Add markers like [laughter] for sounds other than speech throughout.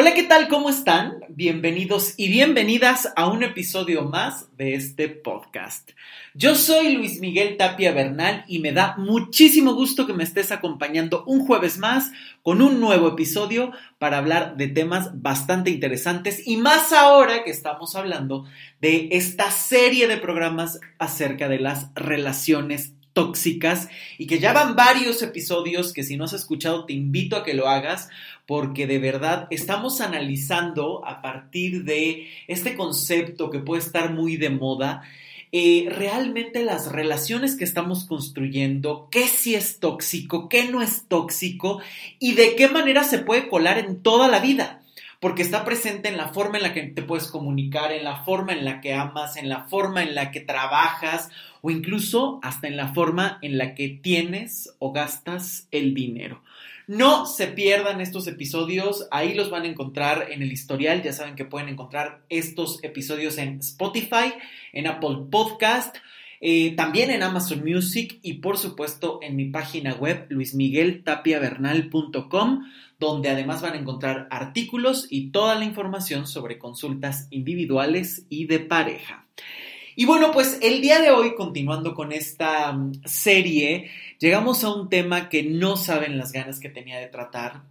Hola, ¿qué tal? ¿Cómo están? Bienvenidos y bienvenidas a un episodio más de este podcast. Yo soy Luis Miguel Tapia Bernal y me da muchísimo gusto que me estés acompañando un jueves más con un nuevo episodio para hablar de temas bastante interesantes y más ahora que estamos hablando de esta serie de programas acerca de las relaciones tóxicas y que ya van varios episodios que si no has escuchado te invito a que lo hagas porque de verdad estamos analizando a partir de este concepto que puede estar muy de moda. Eh, realmente las relaciones que estamos construyendo, qué sí es tóxico, qué no es tóxico y de qué manera se puede colar en toda la vida porque está presente en la forma en la que te puedes comunicar, en la forma en la que amas, en la forma en la que trabajas o incluso hasta en la forma en la que tienes o gastas el dinero. No se pierdan estos episodios, ahí los van a encontrar en el historial, ya saben que pueden encontrar estos episodios en Spotify, en Apple Podcast, eh, también en Amazon Music y por supuesto en mi página web luismigueltapiavernal.com donde además van a encontrar artículos y toda la información sobre consultas individuales y de pareja. Y bueno, pues el día de hoy, continuando con esta mm, serie, llegamos a un tema que no saben las ganas que tenía de tratar,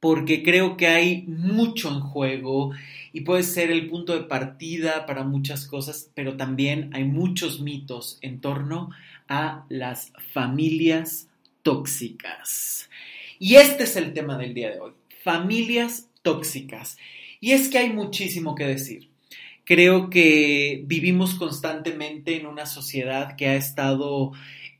porque creo que hay mucho en juego y puede ser el punto de partida para muchas cosas, pero también hay muchos mitos en torno a las familias tóxicas. Y este es el tema del día de hoy, familias tóxicas. Y es que hay muchísimo que decir. Creo que vivimos constantemente en una sociedad que ha estado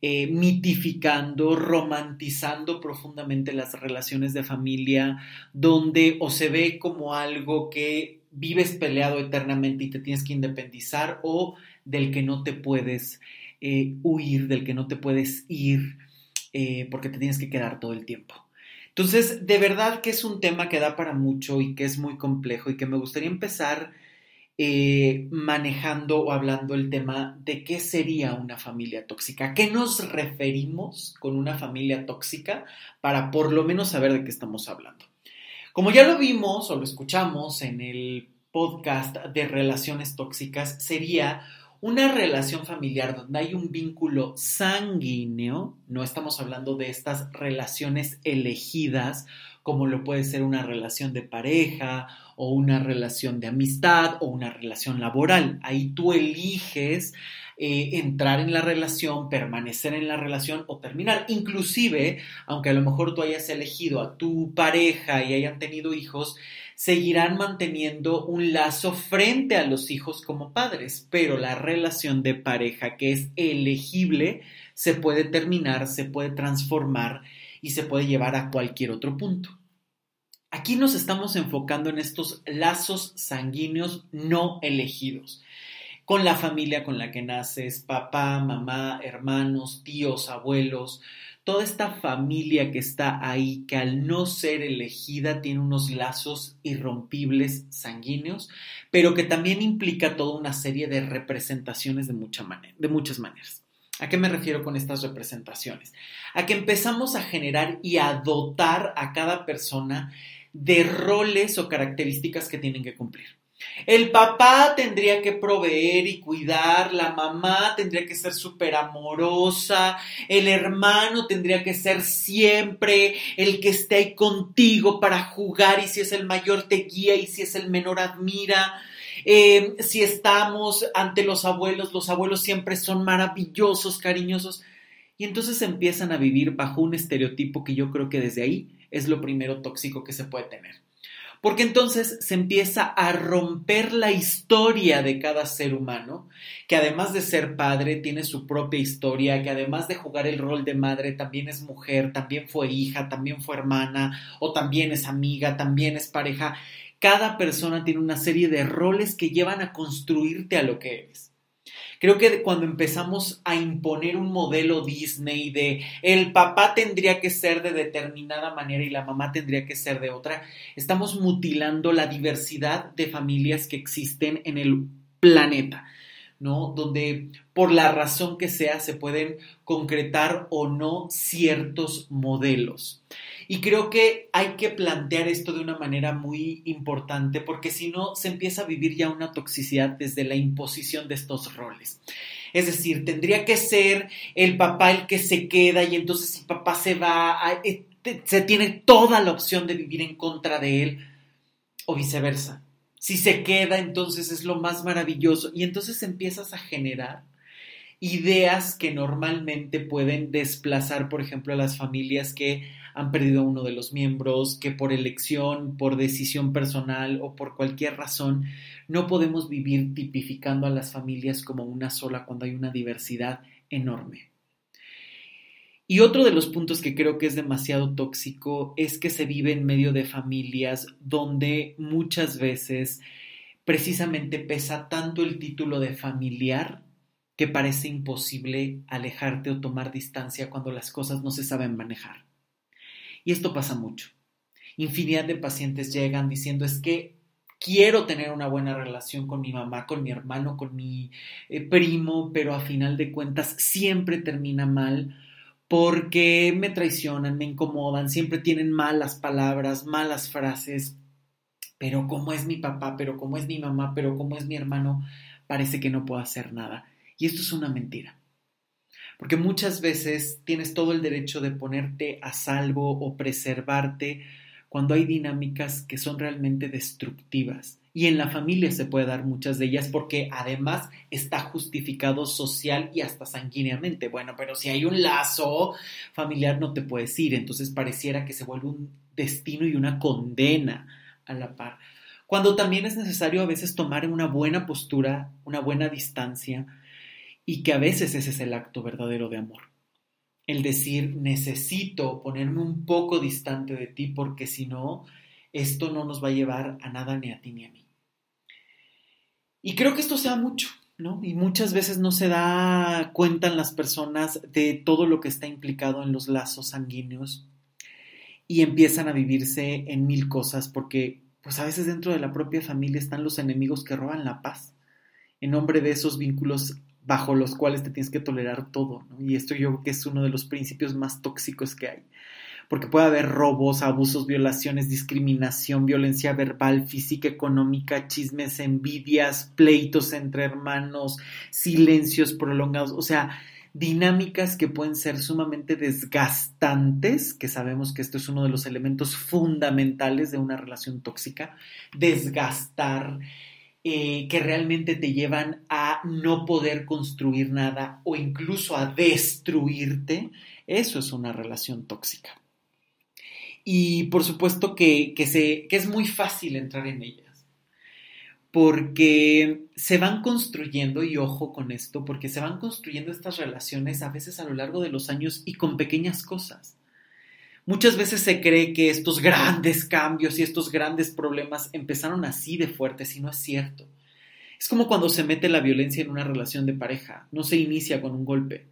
eh, mitificando, romantizando profundamente las relaciones de familia, donde o se ve como algo que vives peleado eternamente y te tienes que independizar o del que no te puedes eh, huir, del que no te puedes ir eh, porque te tienes que quedar todo el tiempo. Entonces, de verdad que es un tema que da para mucho y que es muy complejo y que me gustaría empezar eh, manejando o hablando el tema de qué sería una familia tóxica, ¿A qué nos referimos con una familia tóxica para por lo menos saber de qué estamos hablando. Como ya lo vimos o lo escuchamos en el podcast de relaciones tóxicas, sería una relación familiar donde hay un vínculo sanguíneo, no estamos hablando de estas relaciones elegidas, como lo puede ser una relación de pareja o una relación de amistad o una relación laboral. Ahí tú eliges eh, entrar en la relación, permanecer en la relación o terminar. Inclusive, aunque a lo mejor tú hayas elegido a tu pareja y hayan tenido hijos, seguirán manteniendo un lazo frente a los hijos como padres, pero la relación de pareja que es elegible se puede terminar, se puede transformar y se puede llevar a cualquier otro punto. Aquí nos estamos enfocando en estos lazos sanguíneos no elegidos, con la familia con la que naces, papá, mamá, hermanos, tíos, abuelos, toda esta familia que está ahí, que al no ser elegida tiene unos lazos irrompibles sanguíneos, pero que también implica toda una serie de representaciones de, de muchas maneras. ¿A qué me refiero con estas representaciones? A que empezamos a generar y a dotar a cada persona de roles o características que tienen que cumplir. El papá tendría que proveer y cuidar, la mamá tendría que ser súper amorosa, el hermano tendría que ser siempre el que esté ahí contigo para jugar y si es el mayor te guía y si es el menor admira. Eh, si estamos ante los abuelos, los abuelos siempre son maravillosos, cariñosos. Y entonces empiezan a vivir bajo un estereotipo que yo creo que desde ahí es lo primero tóxico que se puede tener porque entonces se empieza a romper la historia de cada ser humano, que además de ser padre tiene su propia historia, que además de jugar el rol de madre también es mujer, también fue hija, también fue hermana, o también es amiga, también es pareja. Cada persona tiene una serie de roles que llevan a construirte a lo que eres. Creo que cuando empezamos a imponer un modelo Disney de el papá tendría que ser de determinada manera y la mamá tendría que ser de otra, estamos mutilando la diversidad de familias que existen en el planeta. ¿No? Donde por la razón que sea se pueden concretar o no ciertos modelos. Y creo que hay que plantear esto de una manera muy importante porque si no se empieza a vivir ya una toxicidad desde la imposición de estos roles. Es decir, tendría que ser el papá el que se queda y entonces si papá se va, eh, se tiene toda la opción de vivir en contra de él o viceversa. Si se queda, entonces es lo más maravilloso y entonces empiezas a generar ideas que normalmente pueden desplazar, por ejemplo, a las familias que han perdido a uno de los miembros, que por elección, por decisión personal o por cualquier razón no podemos vivir tipificando a las familias como una sola cuando hay una diversidad enorme. Y otro de los puntos que creo que es demasiado tóxico es que se vive en medio de familias donde muchas veces precisamente pesa tanto el título de familiar que parece imposible alejarte o tomar distancia cuando las cosas no se saben manejar. Y esto pasa mucho. Infinidad de pacientes llegan diciendo es que quiero tener una buena relación con mi mamá, con mi hermano, con mi eh, primo, pero a final de cuentas siempre termina mal porque me traicionan, me incomodan, siempre tienen malas palabras, malas frases, pero como es mi papá, pero como es mi mamá, pero como es mi hermano, parece que no puedo hacer nada. Y esto es una mentira. Porque muchas veces tienes todo el derecho de ponerte a salvo o preservarte cuando hay dinámicas que son realmente destructivas. Y en la familia se puede dar muchas de ellas porque además está justificado social y hasta sanguíneamente. Bueno, pero si hay un lazo familiar no te puedes ir, entonces pareciera que se vuelve un destino y una condena a la par. Cuando también es necesario a veces tomar una buena postura, una buena distancia, y que a veces ese es el acto verdadero de amor. El decir, necesito ponerme un poco distante de ti porque si no, esto no nos va a llevar a nada ni a ti ni a mí. Y creo que esto sea mucho, ¿no? Y muchas veces no se da cuenta en las personas de todo lo que está implicado en los lazos sanguíneos y empiezan a vivirse en mil cosas porque pues a veces dentro de la propia familia están los enemigos que roban la paz en nombre de esos vínculos bajo los cuales te tienes que tolerar todo. Y esto yo creo que es uno de los principios más tóxicos que hay. Porque puede haber robos, abusos, violaciones, discriminación, violencia verbal, física, económica, chismes, envidias, pleitos entre hermanos, silencios prolongados, o sea, dinámicas que pueden ser sumamente desgastantes, que sabemos que esto es uno de los elementos fundamentales de una relación tóxica, desgastar, eh, que realmente te llevan a no poder construir nada o incluso a destruirte, eso es una relación tóxica. Y por supuesto que, que es muy fácil entrar en ellas, porque se van construyendo, y ojo con esto, porque se van construyendo estas relaciones a veces a lo largo de los años y con pequeñas cosas. Muchas veces se cree que estos grandes cambios y estos grandes problemas empezaron así de fuertes y no es cierto. Es como cuando se mete la violencia en una relación de pareja, no se inicia con un golpe,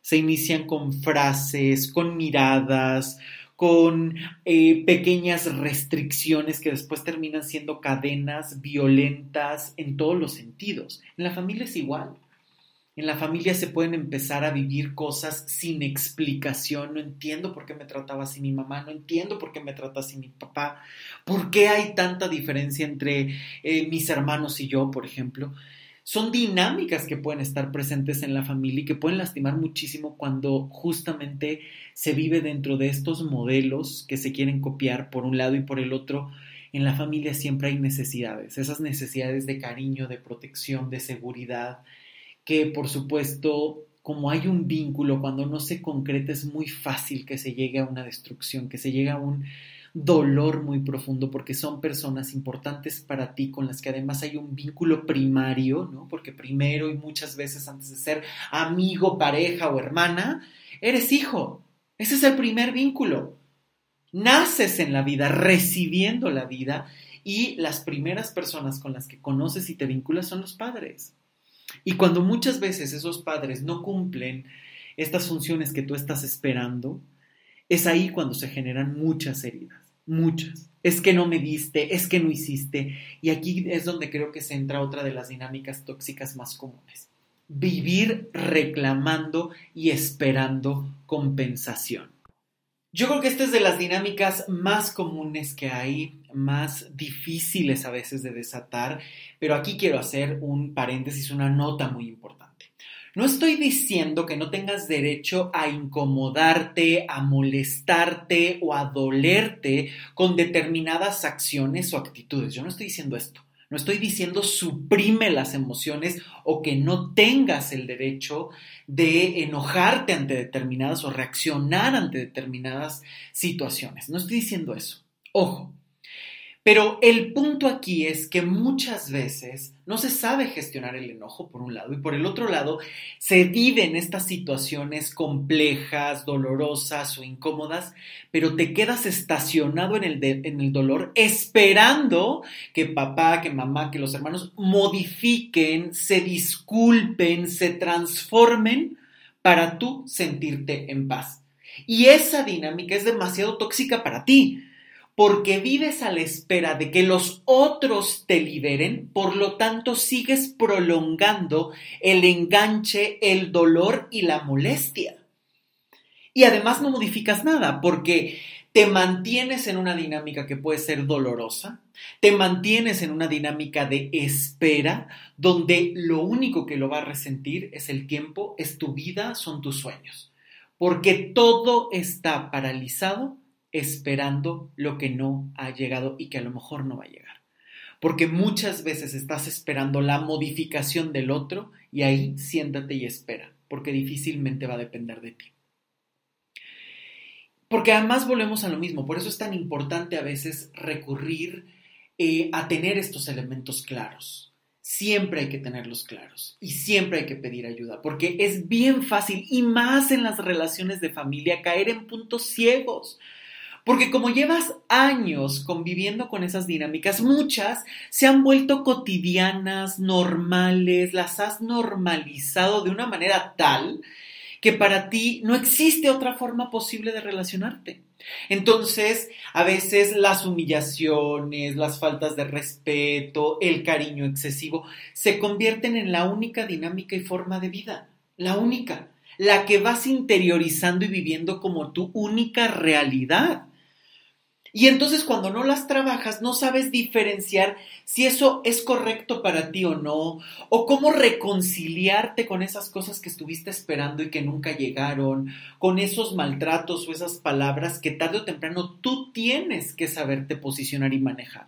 se inician con frases, con miradas, con eh, pequeñas restricciones que después terminan siendo cadenas violentas en todos los sentidos. En la familia es igual. En la familia se pueden empezar a vivir cosas sin explicación. No entiendo por qué me trataba así mi mamá, no entiendo por qué me trata así mi papá, por qué hay tanta diferencia entre eh, mis hermanos y yo, por ejemplo. Son dinámicas que pueden estar presentes en la familia y que pueden lastimar muchísimo cuando justamente se vive dentro de estos modelos que se quieren copiar por un lado y por el otro. En la familia siempre hay necesidades, esas necesidades de cariño, de protección, de seguridad, que por supuesto, como hay un vínculo, cuando no se concreta es muy fácil que se llegue a una destrucción, que se llegue a un dolor muy profundo porque son personas importantes para ti con las que además hay un vínculo primario, ¿no? Porque primero y muchas veces antes de ser amigo, pareja o hermana, eres hijo. Ese es el primer vínculo. Naces en la vida, recibiendo la vida y las primeras personas con las que conoces y te vinculas son los padres. Y cuando muchas veces esos padres no cumplen estas funciones que tú estás esperando, es ahí cuando se generan muchas heridas, muchas. Es que no me diste, es que no hiciste. Y aquí es donde creo que se entra otra de las dinámicas tóxicas más comunes. Vivir reclamando y esperando compensación. Yo creo que esta es de las dinámicas más comunes que hay, más difíciles a veces de desatar, pero aquí quiero hacer un paréntesis, una nota muy importante. No estoy diciendo que no tengas derecho a incomodarte, a molestarte o a dolerte con determinadas acciones o actitudes. Yo no estoy diciendo esto. No estoy diciendo suprime las emociones o que no tengas el derecho de enojarte ante determinadas o reaccionar ante determinadas situaciones. No estoy diciendo eso. Ojo, pero el punto aquí es que muchas veces no se sabe gestionar el enojo por un lado y por el otro lado se viven estas situaciones complejas, dolorosas o incómodas, pero te quedas estacionado en el, en el dolor esperando que papá, que mamá, que los hermanos modifiquen, se disculpen, se transformen para tú sentirte en paz. Y esa dinámica es demasiado tóxica para ti porque vives a la espera de que los otros te liberen, por lo tanto sigues prolongando el enganche, el dolor y la molestia. Y además no modificas nada, porque te mantienes en una dinámica que puede ser dolorosa, te mantienes en una dinámica de espera, donde lo único que lo va a resentir es el tiempo, es tu vida, son tus sueños, porque todo está paralizado esperando lo que no ha llegado y que a lo mejor no va a llegar. Porque muchas veces estás esperando la modificación del otro y ahí siéntate y espera, porque difícilmente va a depender de ti. Porque además volvemos a lo mismo, por eso es tan importante a veces recurrir eh, a tener estos elementos claros. Siempre hay que tenerlos claros y siempre hay que pedir ayuda, porque es bien fácil y más en las relaciones de familia caer en puntos ciegos porque como llevas años conviviendo con esas dinámicas, muchas se han vuelto cotidianas, normales, las has normalizado de una manera tal que para ti no existe otra forma posible de relacionarte. Entonces, a veces las humillaciones, las faltas de respeto, el cariño excesivo, se convierten en la única dinámica y forma de vida, la única, la que vas interiorizando y viviendo como tu única realidad. Y entonces cuando no las trabajas, no sabes diferenciar si eso es correcto para ti o no, o cómo reconciliarte con esas cosas que estuviste esperando y que nunca llegaron, con esos maltratos o esas palabras que tarde o temprano tú tienes que saberte posicionar y manejar.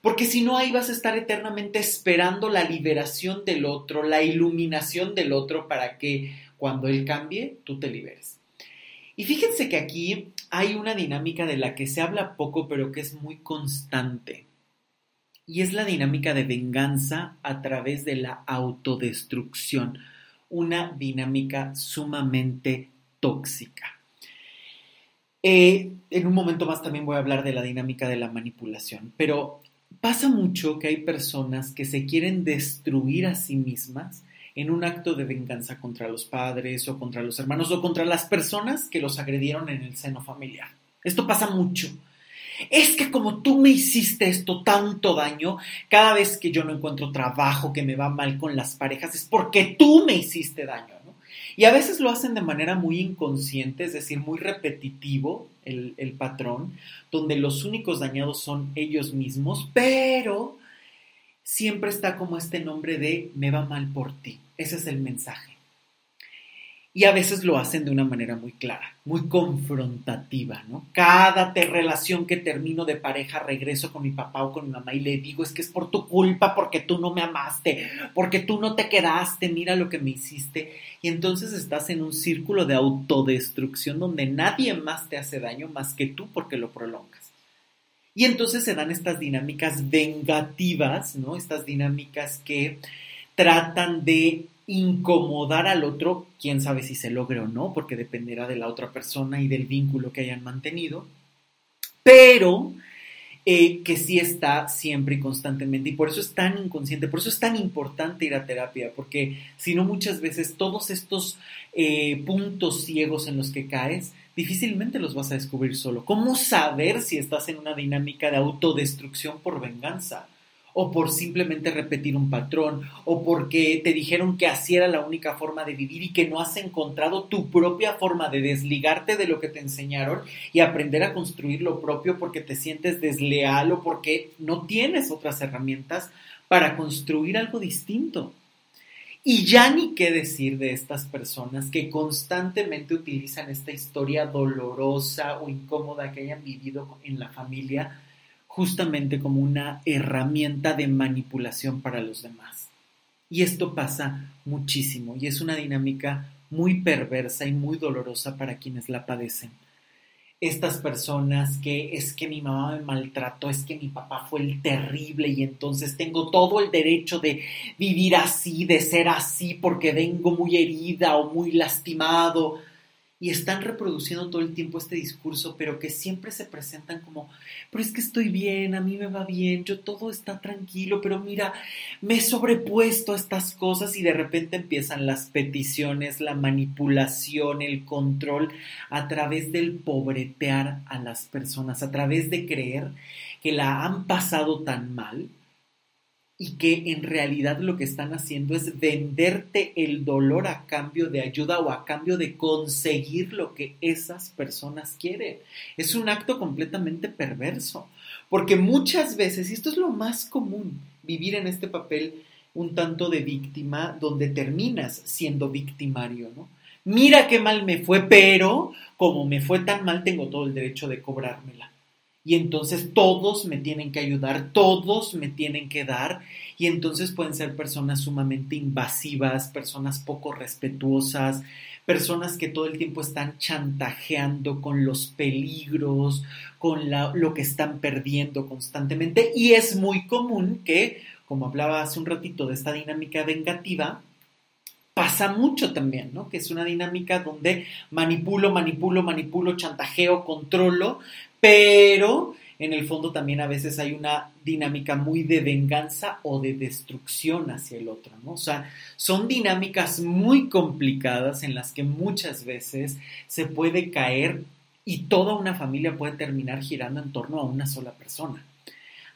Porque si no, ahí vas a estar eternamente esperando la liberación del otro, la iluminación del otro para que cuando él cambie, tú te liberes. Y fíjense que aquí hay una dinámica de la que se habla poco, pero que es muy constante. Y es la dinámica de venganza a través de la autodestrucción. Una dinámica sumamente tóxica. Eh, en un momento más también voy a hablar de la dinámica de la manipulación, pero pasa mucho que hay personas que se quieren destruir a sí mismas en un acto de venganza contra los padres o contra los hermanos o contra las personas que los agredieron en el seno familiar. Esto pasa mucho. Es que como tú me hiciste esto tanto daño, cada vez que yo no encuentro trabajo, que me va mal con las parejas, es porque tú me hiciste daño. ¿no? Y a veces lo hacen de manera muy inconsciente, es decir, muy repetitivo el, el patrón, donde los únicos dañados son ellos mismos, pero siempre está como este nombre de me va mal por ti. Ese es el mensaje. Y a veces lo hacen de una manera muy clara, muy confrontativa, ¿no? Cada relación que termino de pareja regreso con mi papá o con mi mamá y le digo, es que es por tu culpa, porque tú no me amaste, porque tú no te quedaste, mira lo que me hiciste. Y entonces estás en un círculo de autodestrucción donde nadie más te hace daño más que tú porque lo prolongas. Y entonces se dan estas dinámicas vengativas, ¿no? Estas dinámicas que tratan de incomodar al otro, quién sabe si se logre o no, porque dependerá de la otra persona y del vínculo que hayan mantenido, pero eh, que sí está siempre y constantemente. Y por eso es tan inconsciente, por eso es tan importante ir a terapia, porque si no muchas veces todos estos eh, puntos ciegos en los que caes, difícilmente los vas a descubrir solo. ¿Cómo saber si estás en una dinámica de autodestrucción por venganza? O por simplemente repetir un patrón, o porque te dijeron que así era la única forma de vivir y que no has encontrado tu propia forma de desligarte de lo que te enseñaron y aprender a construir lo propio porque te sientes desleal o porque no tienes otras herramientas para construir algo distinto. Y ya ni qué decir de estas personas que constantemente utilizan esta historia dolorosa o incómoda que hayan vivido en la familia justamente como una herramienta de manipulación para los demás. Y esto pasa muchísimo y es una dinámica muy perversa y muy dolorosa para quienes la padecen. Estas personas que es que mi mamá me maltrató, es que mi papá fue el terrible y entonces tengo todo el derecho de vivir así, de ser así, porque vengo muy herida o muy lastimado y están reproduciendo todo el tiempo este discurso, pero que siempre se presentan como, pero es que estoy bien, a mí me va bien, yo todo está tranquilo, pero mira, me he sobrepuesto a estas cosas y de repente empiezan las peticiones, la manipulación, el control a través del pobretear a las personas, a través de creer que la han pasado tan mal y que en realidad lo que están haciendo es venderte el dolor a cambio de ayuda o a cambio de conseguir lo que esas personas quieren. Es un acto completamente perverso, porque muchas veces, y esto es lo más común, vivir en este papel un tanto de víctima donde terminas siendo victimario, ¿no? Mira qué mal me fue, pero como me fue tan mal, tengo todo el derecho de cobrármela y entonces todos me tienen que ayudar, todos me tienen que dar y entonces pueden ser personas sumamente invasivas, personas poco respetuosas, personas que todo el tiempo están chantajeando con los peligros, con lo que están perdiendo constantemente y es muy común que, como hablaba hace un ratito de esta dinámica vengativa, pasa mucho también, ¿no? Que es una dinámica donde manipulo, manipulo, manipulo, chantajeo, controlo, pero en el fondo también a veces hay una dinámica muy de venganza o de destrucción hacia el otro, ¿no? O sea, son dinámicas muy complicadas en las que muchas veces se puede caer y toda una familia puede terminar girando en torno a una sola persona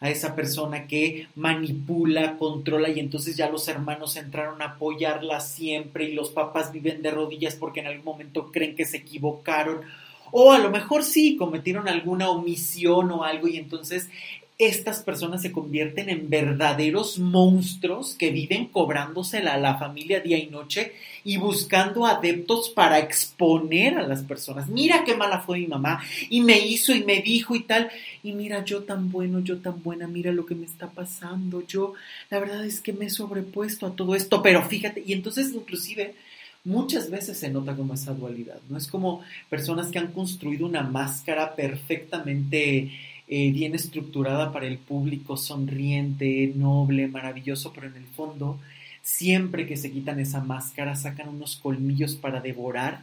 a esa persona que manipula, controla y entonces ya los hermanos entraron a apoyarla siempre y los papás viven de rodillas porque en algún momento creen que se equivocaron o a lo mejor sí cometieron alguna omisión o algo y entonces estas personas se convierten en verdaderos monstruos que viven cobrándosela a la familia día y noche y buscando adeptos para exponer a las personas. Mira qué mala fue mi mamá y me hizo y me dijo y tal. Y mira, yo tan bueno, yo tan buena, mira lo que me está pasando. Yo, la verdad es que me he sobrepuesto a todo esto, pero fíjate, y entonces inclusive muchas veces se nota como esa dualidad, ¿no? Es como personas que han construido una máscara perfectamente eh, bien estructurada para el público, sonriente, noble, maravilloso, pero en el fondo, siempre que se quitan esa máscara, sacan unos colmillos para devorar,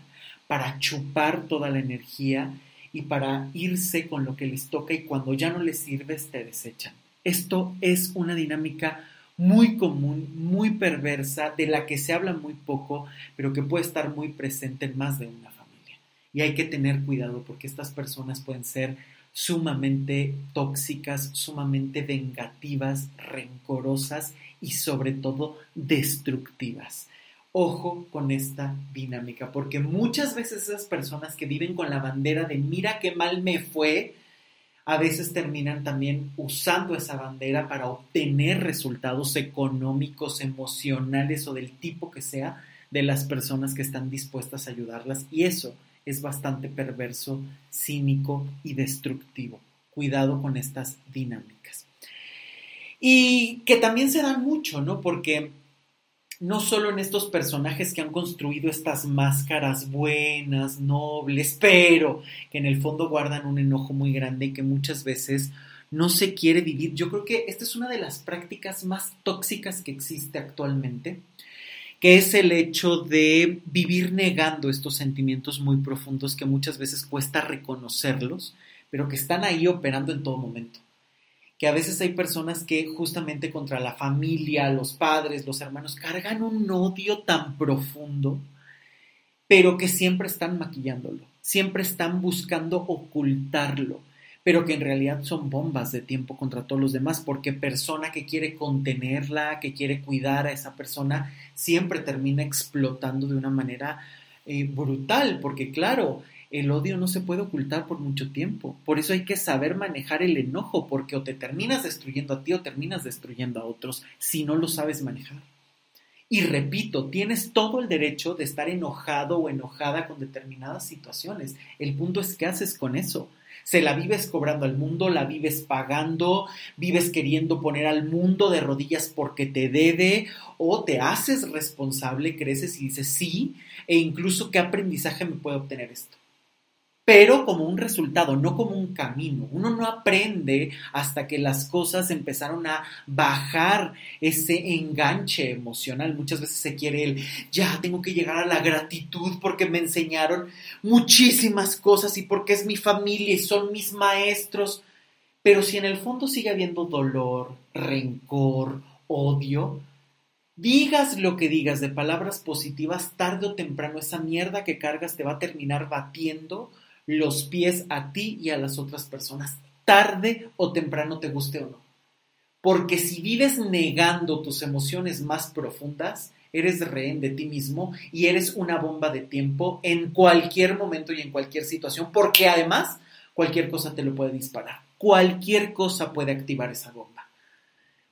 para chupar toda la energía y para irse con lo que les toca y cuando ya no les sirve, te desechan. Esto es una dinámica muy común, muy perversa, de la que se habla muy poco, pero que puede estar muy presente en más de una familia. Y hay que tener cuidado porque estas personas pueden ser sumamente tóxicas, sumamente vengativas, rencorosas y sobre todo destructivas. Ojo con esta dinámica, porque muchas veces esas personas que viven con la bandera de mira qué mal me fue, a veces terminan también usando esa bandera para obtener resultados económicos, emocionales o del tipo que sea de las personas que están dispuestas a ayudarlas. Y eso es bastante perverso, cínico y destructivo. Cuidado con estas dinámicas. Y que también se dan mucho, ¿no? Porque no solo en estos personajes que han construido estas máscaras buenas, nobles, pero que en el fondo guardan un enojo muy grande y que muchas veces no se quiere vivir. Yo creo que esta es una de las prácticas más tóxicas que existe actualmente, que es el hecho de vivir negando estos sentimientos muy profundos que muchas veces cuesta reconocerlos, pero que están ahí operando en todo momento que a veces hay personas que justamente contra la familia, los padres, los hermanos, cargan un odio tan profundo, pero que siempre están maquillándolo, siempre están buscando ocultarlo, pero que en realidad son bombas de tiempo contra todos los demás, porque persona que quiere contenerla, que quiere cuidar a esa persona, siempre termina explotando de una manera eh, brutal, porque claro, el odio no se puede ocultar por mucho tiempo. Por eso hay que saber manejar el enojo, porque o te terminas destruyendo a ti o terminas destruyendo a otros si no lo sabes manejar. Y repito, tienes todo el derecho de estar enojado o enojada con determinadas situaciones. El punto es qué haces con eso. Se la vives cobrando al mundo, la vives pagando, vives queriendo poner al mundo de rodillas porque te debe o te haces responsable, creces y dices sí, e incluso qué aprendizaje me puede obtener esto pero como un resultado, no como un camino. Uno no aprende hasta que las cosas empezaron a bajar ese enganche emocional. Muchas veces se quiere el, ya tengo que llegar a la gratitud porque me enseñaron muchísimas cosas y porque es mi familia y son mis maestros. Pero si en el fondo sigue habiendo dolor, rencor, odio, digas lo que digas de palabras positivas, tarde o temprano esa mierda que cargas te va a terminar batiendo los pies a ti y a las otras personas, tarde o temprano te guste o no. Porque si vives negando tus emociones más profundas, eres rehén de ti mismo y eres una bomba de tiempo en cualquier momento y en cualquier situación, porque además cualquier cosa te lo puede disparar. Cualquier cosa puede activar esa bomba.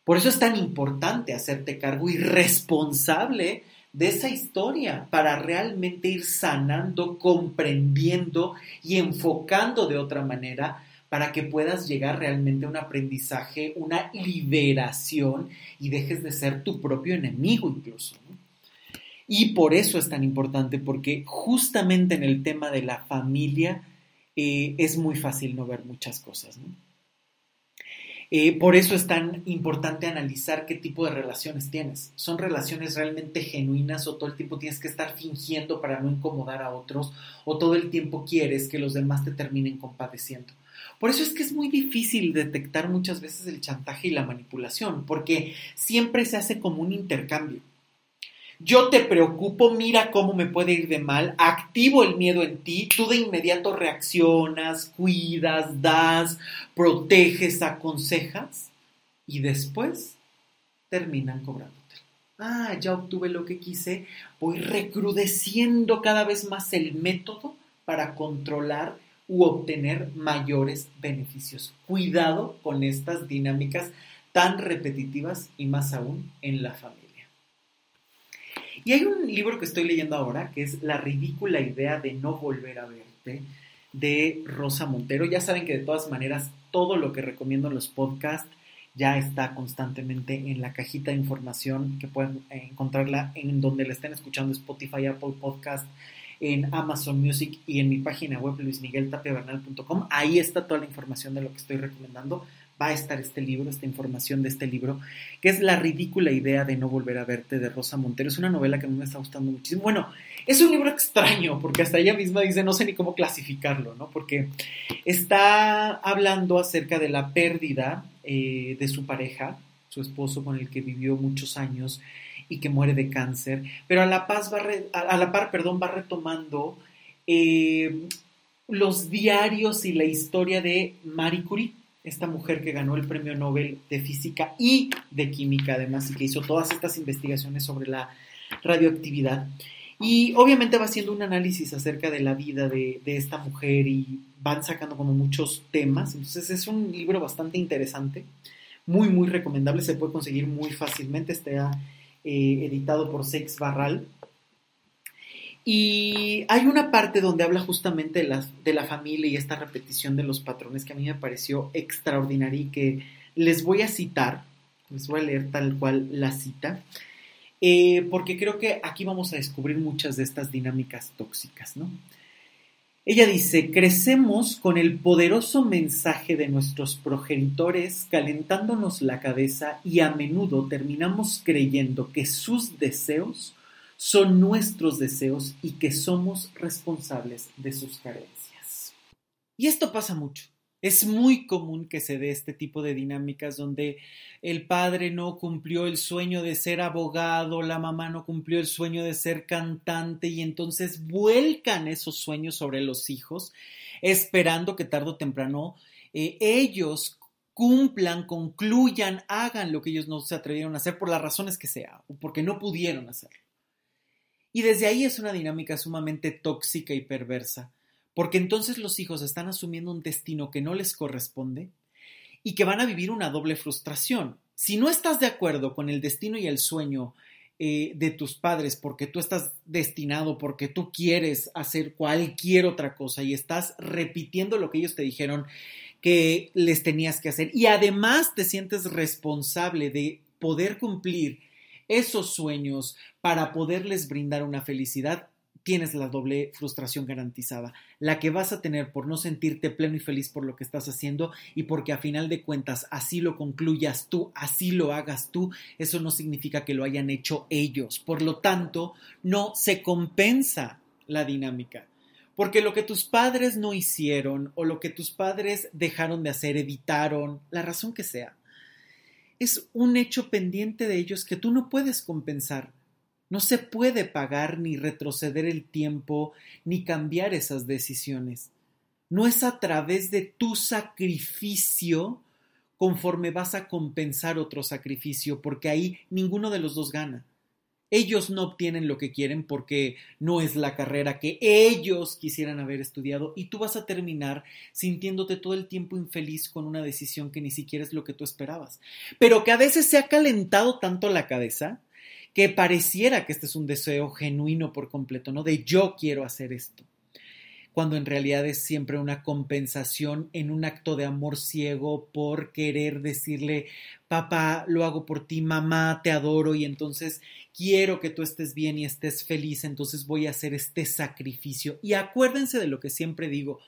Por eso es tan importante hacerte cargo y responsable de esa historia para realmente ir sanando, comprendiendo y enfocando de otra manera para que puedas llegar realmente a un aprendizaje, una liberación y dejes de ser tu propio enemigo incluso. Y por eso es tan importante, porque justamente en el tema de la familia eh, es muy fácil no ver muchas cosas. ¿no? Eh, por eso es tan importante analizar qué tipo de relaciones tienes. ¿Son relaciones realmente genuinas o todo el tiempo tienes que estar fingiendo para no incomodar a otros o todo el tiempo quieres que los demás te terminen compadeciendo? Por eso es que es muy difícil detectar muchas veces el chantaje y la manipulación, porque siempre se hace como un intercambio yo te preocupo, mira cómo me puede ir de mal, activo el miedo en ti, tú de inmediato reaccionas, cuidas, das, proteges, aconsejas y después terminan cobrándote. Ah, ya obtuve lo que quise, voy recrudeciendo cada vez más el método para controlar u obtener mayores beneficios. Cuidado con estas dinámicas tan repetitivas y más aún en la familia. Y hay un libro que estoy leyendo ahora que es La ridícula idea de no volver a verte de Rosa Montero. Ya saben que de todas maneras todo lo que recomiendo en los podcasts ya está constantemente en la cajita de información que pueden encontrarla en donde la estén escuchando Spotify, Apple Podcast, en Amazon Music y en mi página web luismigueltapiavernal.com. Ahí está toda la información de lo que estoy recomendando va a estar este libro, esta información de este libro, que es La ridícula idea de no volver a verte de Rosa Montero. Es una novela que a mí me está gustando muchísimo. Bueno, es un libro extraño, porque hasta ella misma dice, no sé ni cómo clasificarlo, ¿no? Porque está hablando acerca de la pérdida eh, de su pareja, su esposo con el que vivió muchos años y que muere de cáncer, pero a la, paz va a la par perdón, va retomando eh, los diarios y la historia de Marie Curie esta mujer que ganó el premio Nobel de Física y de Química, además, y que hizo todas estas investigaciones sobre la radioactividad. Y obviamente va haciendo un análisis acerca de la vida de, esta mujer y van sacando como muchos temas. Entonces es un libro bastante interesante, muy, muy recomendable, se puede conseguir muy fácilmente, está eh, editado por Sex Barral. Y hay una parte donde habla justamente de la, de la familia y esta repetición de los patrones que a mí me pareció extraordinaria y que les voy a citar, les voy a leer tal cual la cita, eh, porque creo que aquí vamos a descubrir muchas de estas dinámicas tóxicas, ¿no? Ella dice, crecemos con el poderoso mensaje de nuestros progenitores calentándonos la cabeza y a menudo terminamos creyendo que sus deseos son nuestros deseos y que somos responsables de sus carencias. Y esto pasa mucho. Es muy común que se dé este tipo de dinámicas donde el padre no cumplió el sueño de ser abogado, la mamá no cumplió el sueño de ser cantante y entonces vuelcan esos sueños sobre los hijos, esperando que tarde o temprano eh, ellos cumplan, concluyan, hagan lo que ellos no se atrevieron a hacer por las razones que sea, o porque no pudieron hacerlo. Y desde ahí es una dinámica sumamente tóxica y perversa, porque entonces los hijos están asumiendo un destino que no les corresponde y que van a vivir una doble frustración. Si no estás de acuerdo con el destino y el sueño eh, de tus padres porque tú estás destinado, porque tú quieres hacer cualquier otra cosa y estás repitiendo lo que ellos te dijeron que les tenías que hacer y además te sientes responsable de poder cumplir esos sueños para poderles brindar una felicidad, tienes la doble frustración garantizada, la que vas a tener por no sentirte pleno y feliz por lo que estás haciendo y porque a final de cuentas así lo concluyas tú, así lo hagas tú, eso no significa que lo hayan hecho ellos. Por lo tanto, no se compensa la dinámica. Porque lo que tus padres no hicieron o lo que tus padres dejaron de hacer, evitaron, la razón que sea, es un hecho pendiente de ellos que tú no puedes compensar no se puede pagar ni retroceder el tiempo ni cambiar esas decisiones. No es a través de tu sacrificio conforme vas a compensar otro sacrificio, porque ahí ninguno de los dos gana. Ellos no obtienen lo que quieren porque no es la carrera que ellos quisieran haber estudiado y tú vas a terminar sintiéndote todo el tiempo infeliz con una decisión que ni siquiera es lo que tú esperabas, pero que a veces se ha calentado tanto la cabeza que pareciera que este es un deseo genuino por completo, ¿no? De yo quiero hacer esto, cuando en realidad es siempre una compensación en un acto de amor ciego por querer decirle, papá, lo hago por ti, mamá, te adoro y entonces quiero que tú estés bien y estés feliz, entonces voy a hacer este sacrificio. Y acuérdense de lo que siempre digo,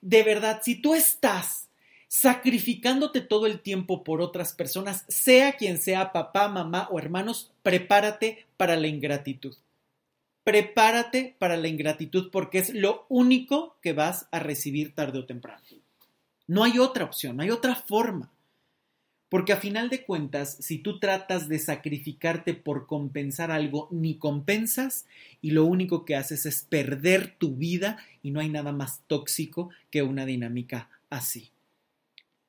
de verdad, si tú estás sacrificándote todo el tiempo por otras personas, sea quien sea papá, mamá o hermanos, prepárate para la ingratitud. Prepárate para la ingratitud porque es lo único que vas a recibir tarde o temprano. No hay otra opción, no hay otra forma. Porque a final de cuentas, si tú tratas de sacrificarte por compensar algo, ni compensas y lo único que haces es perder tu vida y no hay nada más tóxico que una dinámica así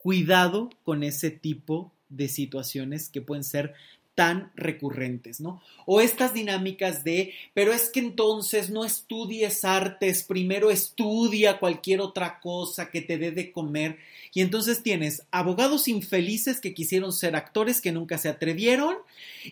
cuidado con ese tipo de situaciones que pueden ser tan recurrentes, ¿no? O estas dinámicas de, pero es que entonces no estudies artes, primero estudia cualquier otra cosa que te dé de comer. Y entonces tienes abogados infelices que quisieron ser actores que nunca se atrevieron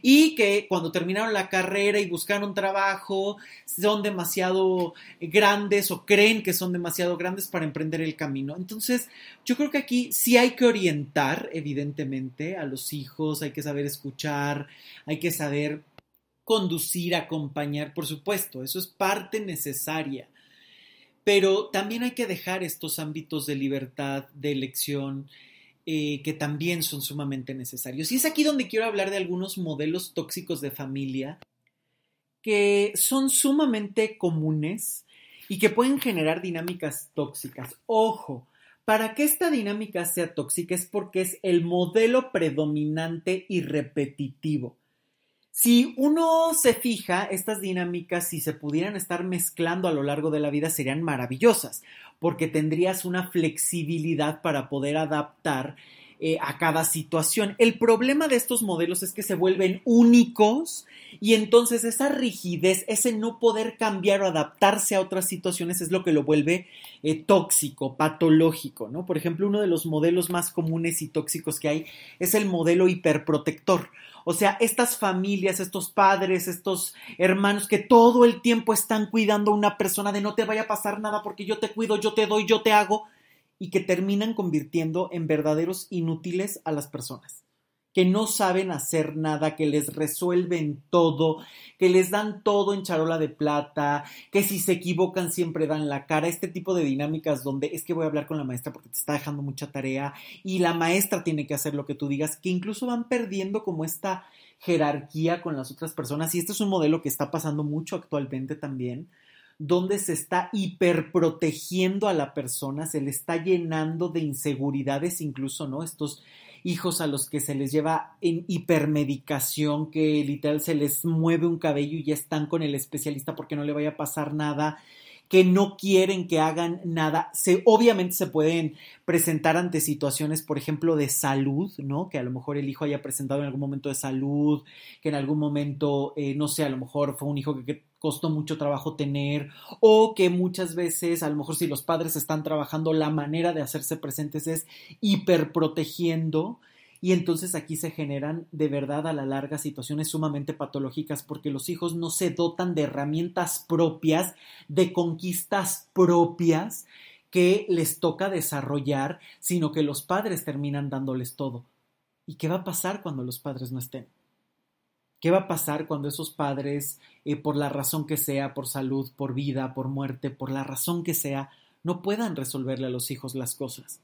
y que cuando terminaron la carrera y buscaron trabajo son demasiado grandes o creen que son demasiado grandes para emprender el camino. Entonces, yo creo que aquí sí hay que orientar, evidentemente, a los hijos, hay que saber escuchar hay que saber conducir, acompañar, por supuesto, eso es parte necesaria. Pero también hay que dejar estos ámbitos de libertad, de elección, eh, que también son sumamente necesarios. Y es aquí donde quiero hablar de algunos modelos tóxicos de familia que son sumamente comunes y que pueden generar dinámicas tóxicas. Ojo, para que esta dinámica sea tóxica es porque es el modelo predominante y repetitivo. Si uno se fija, estas dinámicas, si se pudieran estar mezclando a lo largo de la vida, serían maravillosas, porque tendrías una flexibilidad para poder adaptar eh, a cada situación. El problema de estos modelos es que se vuelven únicos y entonces esa rigidez, ese no poder cambiar o adaptarse a otras situaciones es lo que lo vuelve eh, tóxico, patológico, ¿no? Por ejemplo, uno de los modelos más comunes y tóxicos que hay es el modelo hiperprotector. O sea, estas familias, estos padres, estos hermanos que todo el tiempo están cuidando a una persona de no te vaya a pasar nada porque yo te cuido, yo te doy, yo te hago y que terminan convirtiendo en verdaderos inútiles a las personas, que no saben hacer nada, que les resuelven todo, que les dan todo en charola de plata, que si se equivocan siempre dan la cara, este tipo de dinámicas donde es que voy a hablar con la maestra porque te está dejando mucha tarea y la maestra tiene que hacer lo que tú digas, que incluso van perdiendo como esta jerarquía con las otras personas. Y este es un modelo que está pasando mucho actualmente también donde se está hiperprotegiendo a la persona, se le está llenando de inseguridades incluso, ¿no? Estos hijos a los que se les lleva en hipermedicación, que literal se les mueve un cabello y ya están con el especialista porque no le vaya a pasar nada, que no quieren que hagan nada. Se, obviamente se pueden presentar ante situaciones, por ejemplo, de salud, ¿no? Que a lo mejor el hijo haya presentado en algún momento de salud, que en algún momento, eh, no sé, a lo mejor fue un hijo que, que costó mucho trabajo tener, o que muchas veces, a lo mejor si los padres están trabajando, la manera de hacerse presentes es hiperprotegiendo y entonces aquí se generan de verdad a la larga situaciones sumamente patológicas porque los hijos no se dotan de herramientas propias, de conquistas propias que les toca desarrollar, sino que los padres terminan dándoles todo. ¿Y qué va a pasar cuando los padres no estén? ¿Qué va a pasar cuando esos padres, eh, por la razón que sea, por salud, por vida, por muerte, por la razón que sea, no puedan resolverle a los hijos las cosas?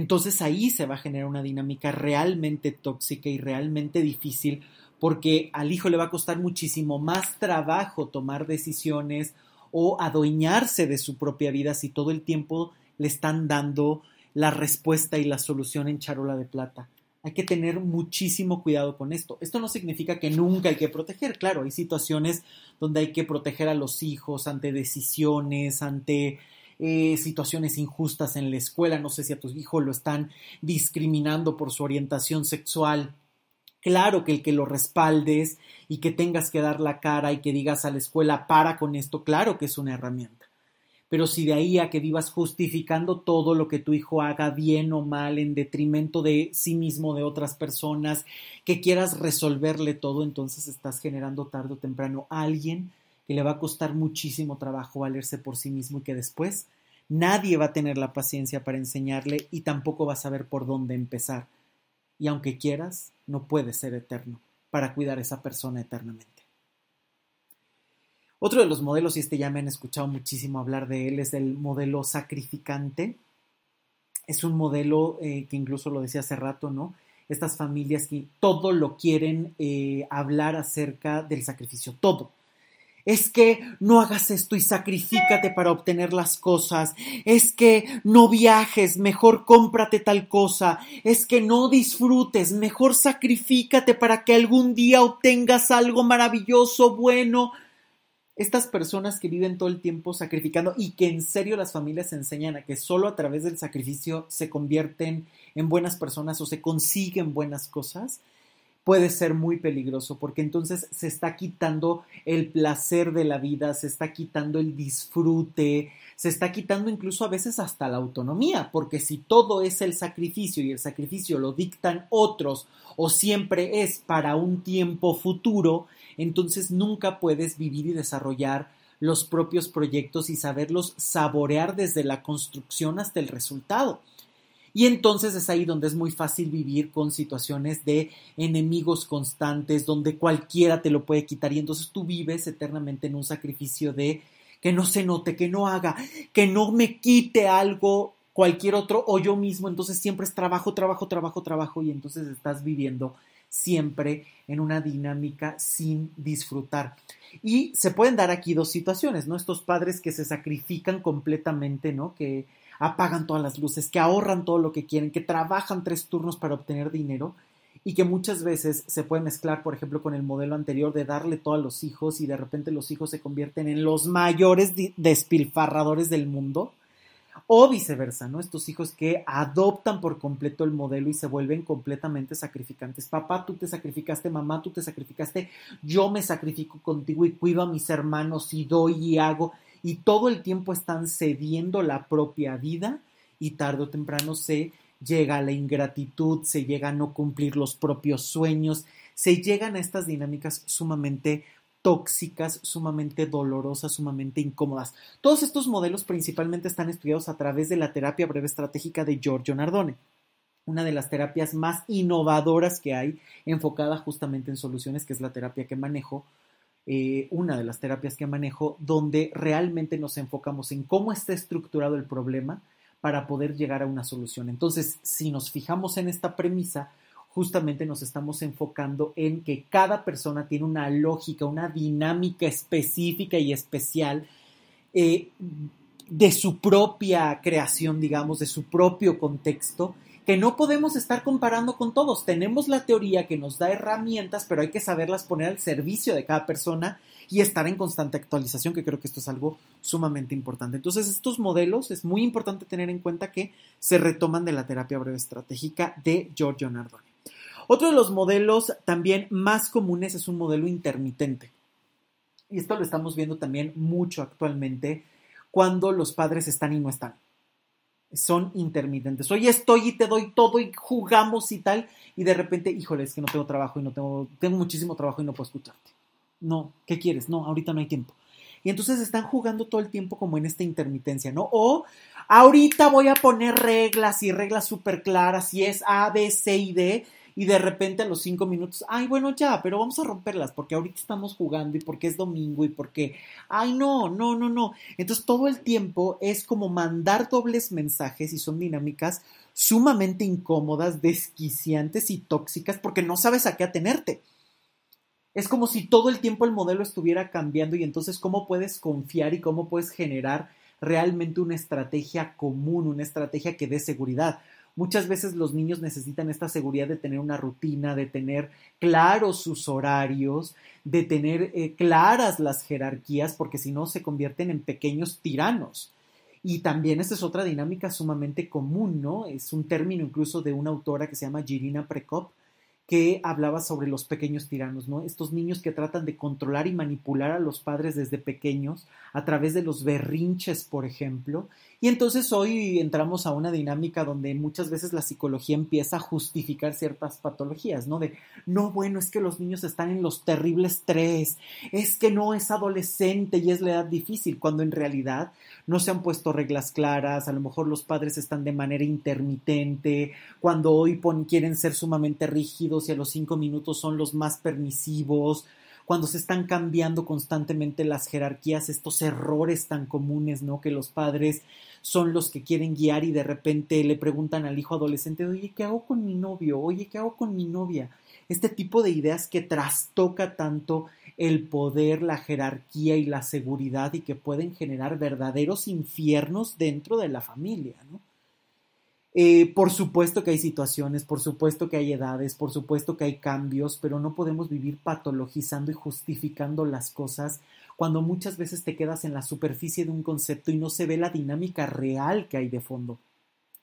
Entonces ahí se va a generar una dinámica realmente tóxica y realmente difícil porque al hijo le va a costar muchísimo más trabajo tomar decisiones o adueñarse de su propia vida si todo el tiempo le están dando la respuesta y la solución en charola de plata. Hay que tener muchísimo cuidado con esto. Esto no significa que nunca hay que proteger. Claro, hay situaciones donde hay que proteger a los hijos ante decisiones, ante eh, situaciones injustas en la escuela, no sé si a tu hijo lo están discriminando por su orientación sexual. Claro que el que lo respaldes y que tengas que dar la cara y que digas a la escuela para con esto, claro que es una herramienta. Pero si de ahí a que vivas justificando todo lo que tu hijo haga bien o mal en detrimento de sí mismo, de otras personas, que quieras resolverle todo, entonces estás generando tarde o temprano alguien que le va a costar muchísimo trabajo valerse por sí mismo y que después nadie va a tener la paciencia para enseñarle y tampoco va a saber por dónde empezar. Y aunque quieras, no puedes ser eterno para cuidar a esa persona eternamente. Otro de los modelos, y este ya me han escuchado muchísimo hablar de él, es el modelo sacrificante. Es un modelo eh, que incluso lo decía hace rato, ¿no? Estas familias que todo lo quieren eh, hablar acerca del sacrificio, todo es que no hagas esto y sacrifícate para obtener las cosas, es que no viajes, mejor cómprate tal cosa, es que no disfrutes, mejor sacrifícate para que algún día obtengas algo maravilloso, bueno. Estas personas que viven todo el tiempo sacrificando y que en serio las familias enseñan a que solo a través del sacrificio se convierten en buenas personas o se consiguen buenas cosas, puede ser muy peligroso porque entonces se está quitando el placer de la vida, se está quitando el disfrute, se está quitando incluso a veces hasta la autonomía, porque si todo es el sacrificio y el sacrificio lo dictan otros o siempre es para un tiempo futuro, entonces nunca puedes vivir y desarrollar los propios proyectos y saberlos saborear desde la construcción hasta el resultado. Y entonces es ahí donde es muy fácil vivir con situaciones de enemigos constantes, donde cualquiera te lo puede quitar y entonces tú vives eternamente en un sacrificio de que no se note, que no haga, que no me quite algo cualquier otro o yo mismo, entonces siempre es trabajo, trabajo, trabajo, trabajo y entonces estás viviendo siempre en una dinámica sin disfrutar. Y se pueden dar aquí dos situaciones, ¿no? Estos padres que se sacrifican completamente, ¿no? Que apagan todas las luces, que ahorran todo lo que quieren, que trabajan tres turnos para obtener dinero y que muchas veces se puede mezclar, por ejemplo, con el modelo anterior de darle todo a los hijos y de repente los hijos se convierten en los mayores despilfarradores del mundo. O viceversa, ¿no? Estos hijos que adoptan por completo el modelo y se vuelven completamente sacrificantes. Papá, tú te sacrificaste, mamá, tú te sacrificaste, yo me sacrifico contigo y cuido a mis hermanos y doy y hago y todo el tiempo están cediendo la propia vida y tarde o temprano se llega a la ingratitud, se llega a no cumplir los propios sueños, se llegan a estas dinámicas sumamente tóxicas, sumamente dolorosas, sumamente incómodas. Todos estos modelos principalmente están estudiados a través de la terapia breve estratégica de Giorgio Nardone, una de las terapias más innovadoras que hay, enfocada justamente en soluciones, que es la terapia que manejo eh, una de las terapias que manejo, donde realmente nos enfocamos en cómo está estructurado el problema para poder llegar a una solución. Entonces, si nos fijamos en esta premisa, justamente nos estamos enfocando en que cada persona tiene una lógica, una dinámica específica y especial eh, de su propia creación, digamos, de su propio contexto, que no podemos estar comparando con todos. Tenemos la teoría que nos da herramientas, pero hay que saberlas poner al servicio de cada persona y estar en constante actualización, que creo que esto es algo sumamente importante. Entonces, estos modelos es muy importante tener en cuenta que se retoman de la terapia breve estratégica de Giorgio Nardoni. Otro de los modelos también más comunes es un modelo intermitente. Y esto lo estamos viendo también mucho actualmente cuando los padres están y no están. Son intermitentes. Hoy estoy y te doy todo y jugamos y tal. Y de repente, híjole, es que no tengo trabajo y no tengo, tengo muchísimo trabajo y no puedo escucharte. No, ¿qué quieres? No, ahorita no hay tiempo. Y entonces están jugando todo el tiempo como en esta intermitencia, ¿no? O ahorita voy a poner reglas y reglas súper claras y es A, B, C y D y de repente a los cinco minutos, ay, bueno, ya, pero vamos a romperlas porque ahorita estamos jugando y porque es domingo y porque, ay, no, no, no, no. Entonces todo el tiempo es como mandar dobles mensajes y son dinámicas sumamente incómodas, desquiciantes y tóxicas porque no sabes a qué atenerte. Es como si todo el tiempo el modelo estuviera cambiando y entonces cómo puedes confiar y cómo puedes generar realmente una estrategia común, una estrategia que dé seguridad. Muchas veces los niños necesitan esta seguridad de tener una rutina, de tener claros sus horarios, de tener eh, claras las jerarquías, porque si no se convierten en pequeños tiranos. Y también esta es otra dinámica sumamente común, ¿no? Es un término incluso de una autora que se llama Girina Prekop, que hablaba sobre los pequeños tiranos, ¿no? Estos niños que tratan de controlar y manipular a los padres desde pequeños a través de los berrinches, por ejemplo, y entonces hoy entramos a una dinámica donde muchas veces la psicología empieza a justificar ciertas patologías, ¿no? De, no, bueno, es que los niños están en los terribles tres, es que no es adolescente y es la edad difícil, cuando en realidad no se han puesto reglas claras, a lo mejor los padres están de manera intermitente, cuando hoy quieren ser sumamente rígidos y a los cinco minutos son los más permisivos, cuando se están cambiando constantemente las jerarquías, estos errores tan comunes, ¿no? Que los padres son los que quieren guiar y de repente le preguntan al hijo adolescente, oye, ¿qué hago con mi novio? Oye, ¿qué hago con mi novia? Este tipo de ideas que trastoca tanto el poder, la jerarquía y la seguridad y que pueden generar verdaderos infiernos dentro de la familia, ¿no? Eh, por supuesto que hay situaciones, por supuesto que hay edades, por supuesto que hay cambios, pero no podemos vivir patologizando y justificando las cosas cuando muchas veces te quedas en la superficie de un concepto y no se ve la dinámica real que hay de fondo.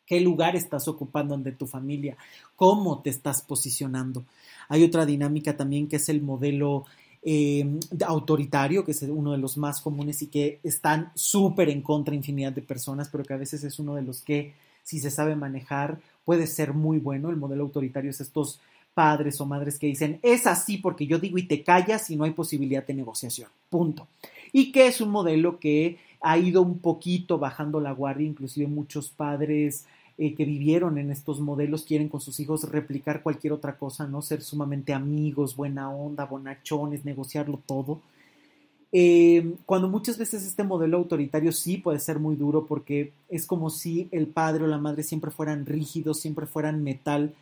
¿Qué lugar estás ocupando ante tu familia? ¿Cómo te estás posicionando? Hay otra dinámica también que es el modelo eh, autoritario, que es uno de los más comunes y que están súper en contra infinidad de personas, pero que a veces es uno de los que si se sabe manejar, puede ser muy bueno. El modelo autoritario es estos padres o madres que dicen, es así porque yo digo y te callas y no hay posibilidad de negociación. Punto. Y que es un modelo que ha ido un poquito bajando la guardia, inclusive muchos padres eh, que vivieron en estos modelos quieren con sus hijos replicar cualquier otra cosa, ¿no? Ser sumamente amigos, buena onda, bonachones, negociarlo todo. Eh, cuando muchas veces este modelo autoritario sí puede ser muy duro porque es como si el padre o la madre siempre fueran rígidos, siempre fueran metal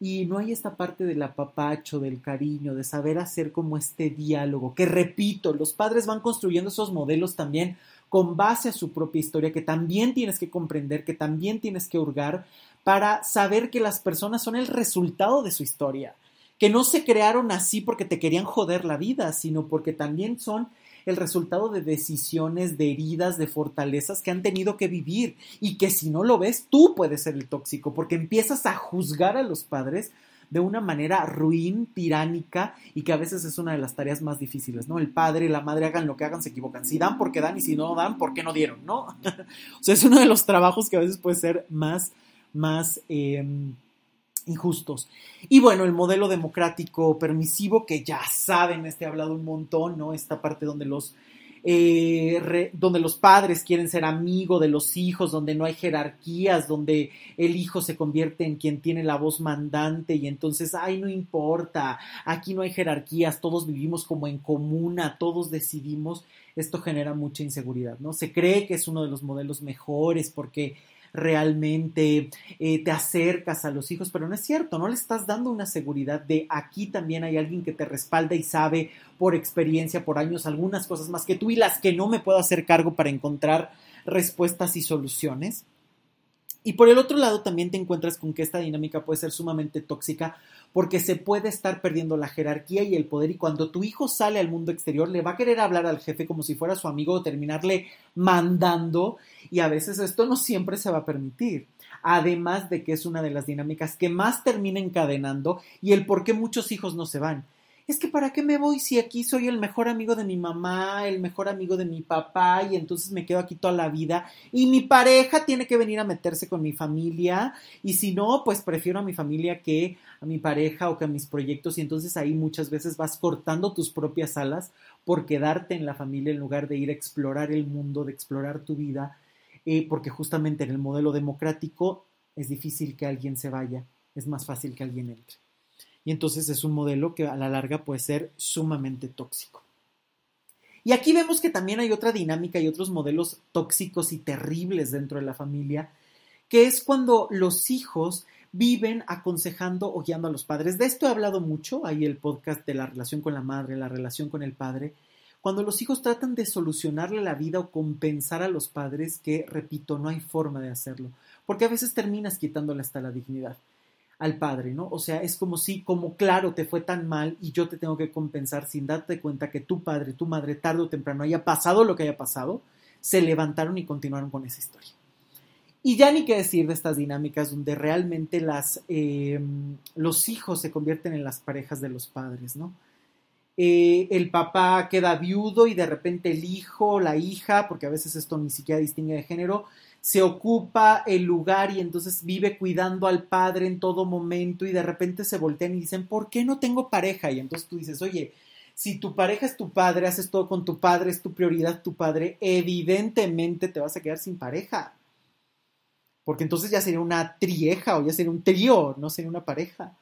y no hay esta parte del apapacho, del cariño, de saber hacer como este diálogo, que repito, los padres van construyendo esos modelos también con base a su propia historia, que también tienes que comprender, que también tienes que hurgar para saber que las personas son el resultado de su historia, que no se crearon así porque te querían joder la vida, sino porque también son el resultado de decisiones, de heridas, de fortalezas que han tenido que vivir. Y que si no lo ves, tú puedes ser el tóxico, porque empiezas a juzgar a los padres de una manera ruin, tiránica y que a veces es una de las tareas más difíciles, ¿no? El padre y la madre hagan lo que hagan, se equivocan. Si dan, porque dan y si no dan, porque no dieron, ¿no? [laughs] o sea, es uno de los trabajos que a veces puede ser más, más... Em, injustos. Y bueno, el modelo democrático permisivo, que ya saben, este ha hablado un montón, ¿no? Esta parte donde los, eh, donde los padres quieren ser amigos de los hijos, donde no hay jerarquías, donde el hijo se convierte en quien tiene la voz mandante y entonces, ay, no importa, aquí no hay jerarquías, todos vivimos como en comuna, todos decidimos, esto genera mucha inseguridad, ¿no? Se cree que es uno de los modelos mejores porque realmente eh, te acercas a los hijos, pero no es cierto, no le estás dando una seguridad de aquí también hay alguien que te respalda y sabe por experiencia, por años, algunas cosas más que tú y las que no me puedo hacer cargo para encontrar respuestas y soluciones. Y por el otro lado también te encuentras con que esta dinámica puede ser sumamente tóxica porque se puede estar perdiendo la jerarquía y el poder y cuando tu hijo sale al mundo exterior le va a querer hablar al jefe como si fuera su amigo o terminarle mandando y a veces esto no siempre se va a permitir. Además de que es una de las dinámicas que más termina encadenando y el por qué muchos hijos no se van es que ¿para qué me voy si aquí soy el mejor amigo de mi mamá, el mejor amigo de mi papá y entonces me quedo aquí toda la vida y mi pareja tiene que venir a meterse con mi familia y si no, pues prefiero a mi familia que a mi pareja o que a mis proyectos y entonces ahí muchas veces vas cortando tus propias alas por quedarte en la familia en lugar de ir a explorar el mundo, de explorar tu vida, eh, porque justamente en el modelo democrático es difícil que alguien se vaya, es más fácil que alguien entre y entonces es un modelo que a la larga puede ser sumamente tóxico. Y aquí vemos que también hay otra dinámica y otros modelos tóxicos y terribles dentro de la familia, que es cuando los hijos viven aconsejando o guiando a los padres. De esto he hablado mucho, hay el podcast de la relación con la madre, la relación con el padre, cuando los hijos tratan de solucionarle la vida o compensar a los padres, que, repito, no hay forma de hacerlo, porque a veces terminas quitándole hasta la dignidad al padre, ¿no? O sea, es como si, como claro, te fue tan mal y yo te tengo que compensar sin darte cuenta que tu padre, tu madre, tarde o temprano haya pasado lo que haya pasado, se levantaron y continuaron con esa historia. Y ya ni qué decir de estas dinámicas donde realmente las, eh, los hijos se convierten en las parejas de los padres, ¿no? Eh, el papá queda viudo y de repente el hijo, la hija, porque a veces esto ni siquiera distingue de género, se ocupa el lugar y entonces vive cuidando al padre en todo momento y de repente se voltean y dicen, ¿por qué no tengo pareja? Y entonces tú dices, oye, si tu pareja es tu padre, haces todo con tu padre, es tu prioridad tu padre, evidentemente te vas a quedar sin pareja. Porque entonces ya sería una trieja o ya sería un trío, no sería una pareja.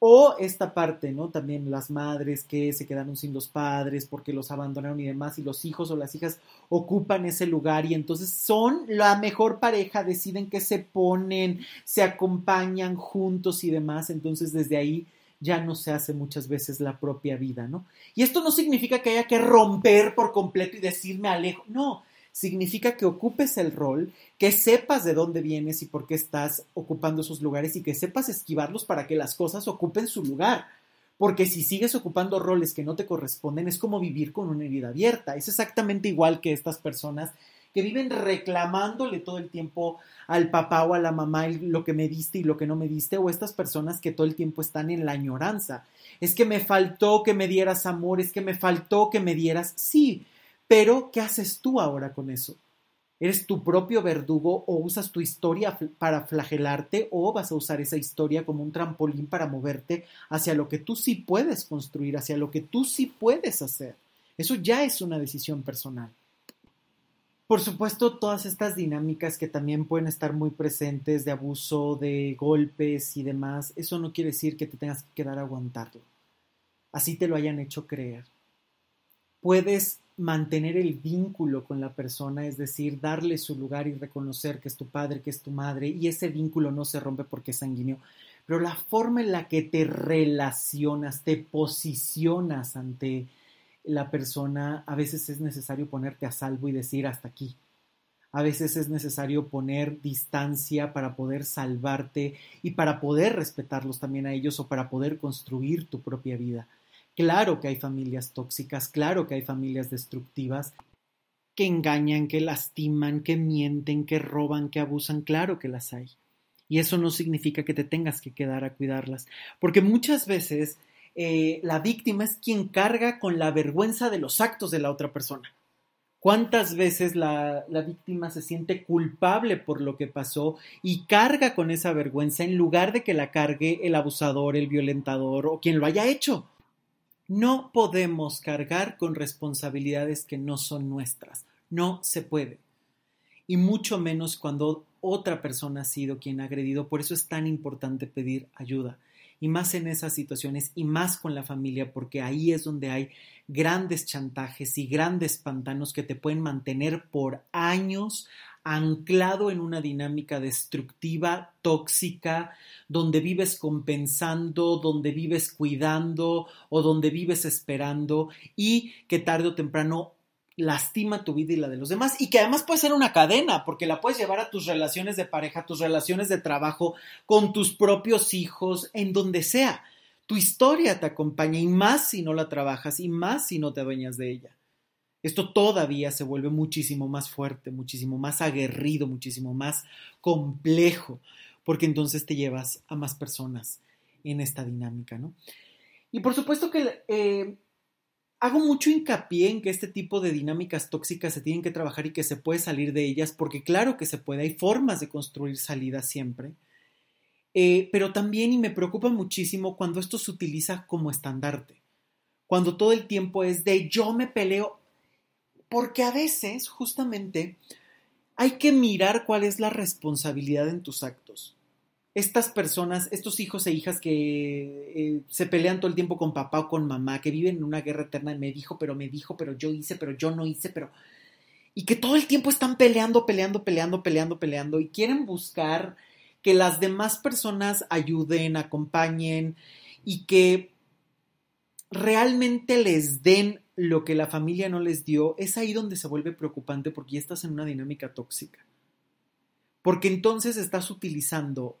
O esta parte, ¿no? También las madres que se quedaron sin los padres porque los abandonaron y demás, y los hijos o las hijas ocupan ese lugar y entonces son la mejor pareja, deciden que se ponen, se acompañan juntos y demás, entonces desde ahí ya no se hace muchas veces la propia vida, ¿no? Y esto no significa que haya que romper por completo y decirme alejo, no, significa que ocupes el rol, que sepas de dónde vienes y por qué estás ocupando esos lugares y que sepas esquivarlos para que las cosas ocupen su lugar. Porque si sigues ocupando roles que no te corresponden, es como vivir con una herida abierta. Es exactamente igual que estas personas que viven reclamándole todo el tiempo al papá o a la mamá lo que me diste y lo que no me diste, o estas personas que todo el tiempo están en la añoranza. Es que me faltó que me dieras amor, es que me faltó que me dieras. Sí, pero, ¿qué haces tú ahora con eso? ¿Eres tu propio verdugo o usas tu historia para flagelarte o vas a usar esa historia como un trampolín para moverte hacia lo que tú sí puedes construir, hacia lo que tú sí puedes hacer? Eso ya es una decisión personal. Por supuesto, todas estas dinámicas que también pueden estar muy presentes de abuso, de golpes y demás, eso no quiere decir que te tengas que quedar a aguantarlo. Así te lo hayan hecho creer. Puedes mantener el vínculo con la persona, es decir, darle su lugar y reconocer que es tu padre, que es tu madre, y ese vínculo no se rompe porque es sanguíneo, pero la forma en la que te relacionas, te posicionas ante la persona, a veces es necesario ponerte a salvo y decir hasta aquí. A veces es necesario poner distancia para poder salvarte y para poder respetarlos también a ellos o para poder construir tu propia vida. Claro que hay familias tóxicas, claro que hay familias destructivas que engañan, que lastiman, que mienten, que roban, que abusan, claro que las hay. Y eso no significa que te tengas que quedar a cuidarlas, porque muchas veces eh, la víctima es quien carga con la vergüenza de los actos de la otra persona. ¿Cuántas veces la, la, víctima se siente culpable por lo que pasó y carga con esa vergüenza en lugar de que la cargue el abusador, el violentador o quien lo haya hecho? No podemos cargar con responsabilidades que no son nuestras. No se puede. Y mucho menos cuando otra persona ha sido quien ha agredido. Por eso es tan importante pedir ayuda. Y más en esas situaciones y más con la familia, porque ahí es donde hay grandes chantajes y grandes pantanos que te pueden mantener por años anclado en una dinámica destructiva, tóxica, donde vives compensando, donde vives cuidando o donde vives esperando y que tarde o temprano lastima tu vida y la de los demás y que además puede ser una cadena porque la puedes llevar a tus relaciones de pareja, tus relaciones de trabajo, con tus propios hijos, en donde sea. Tu historia te acompaña y más si no la trabajas y más si no te adueñas de ella. Esto todavía se vuelve muchísimo más fuerte, muchísimo más aguerrido, muchísimo más complejo, porque entonces te llevas a más personas en esta dinámica, ¿no? Y por supuesto que eh, hago mucho hincapié en que este tipo de dinámicas tóxicas se tienen que trabajar y que se puede salir de ellas, porque claro que se puede, hay formas de construir salidas siempre. Eh, pero también, y me preocupa muchísimo, cuando esto se utiliza como estandarte, cuando todo el tiempo es de yo me peleo, porque a veces justamente hay que mirar cuál es la responsabilidad en tus actos. Estas personas, estos hijos e hijas que eh, se pelean todo el tiempo con papá o con mamá, que viven en una guerra eterna, me dijo, pero me dijo, pero yo hice, pero yo no hice, pero... Y que todo el tiempo están peleando, peleando, peleando, peleando, peleando y quieren buscar que las demás personas ayuden, acompañen y que realmente les den lo que la familia no les dio, es ahí donde se vuelve preocupante porque ya estás en una dinámica tóxica. Porque entonces estás utilizando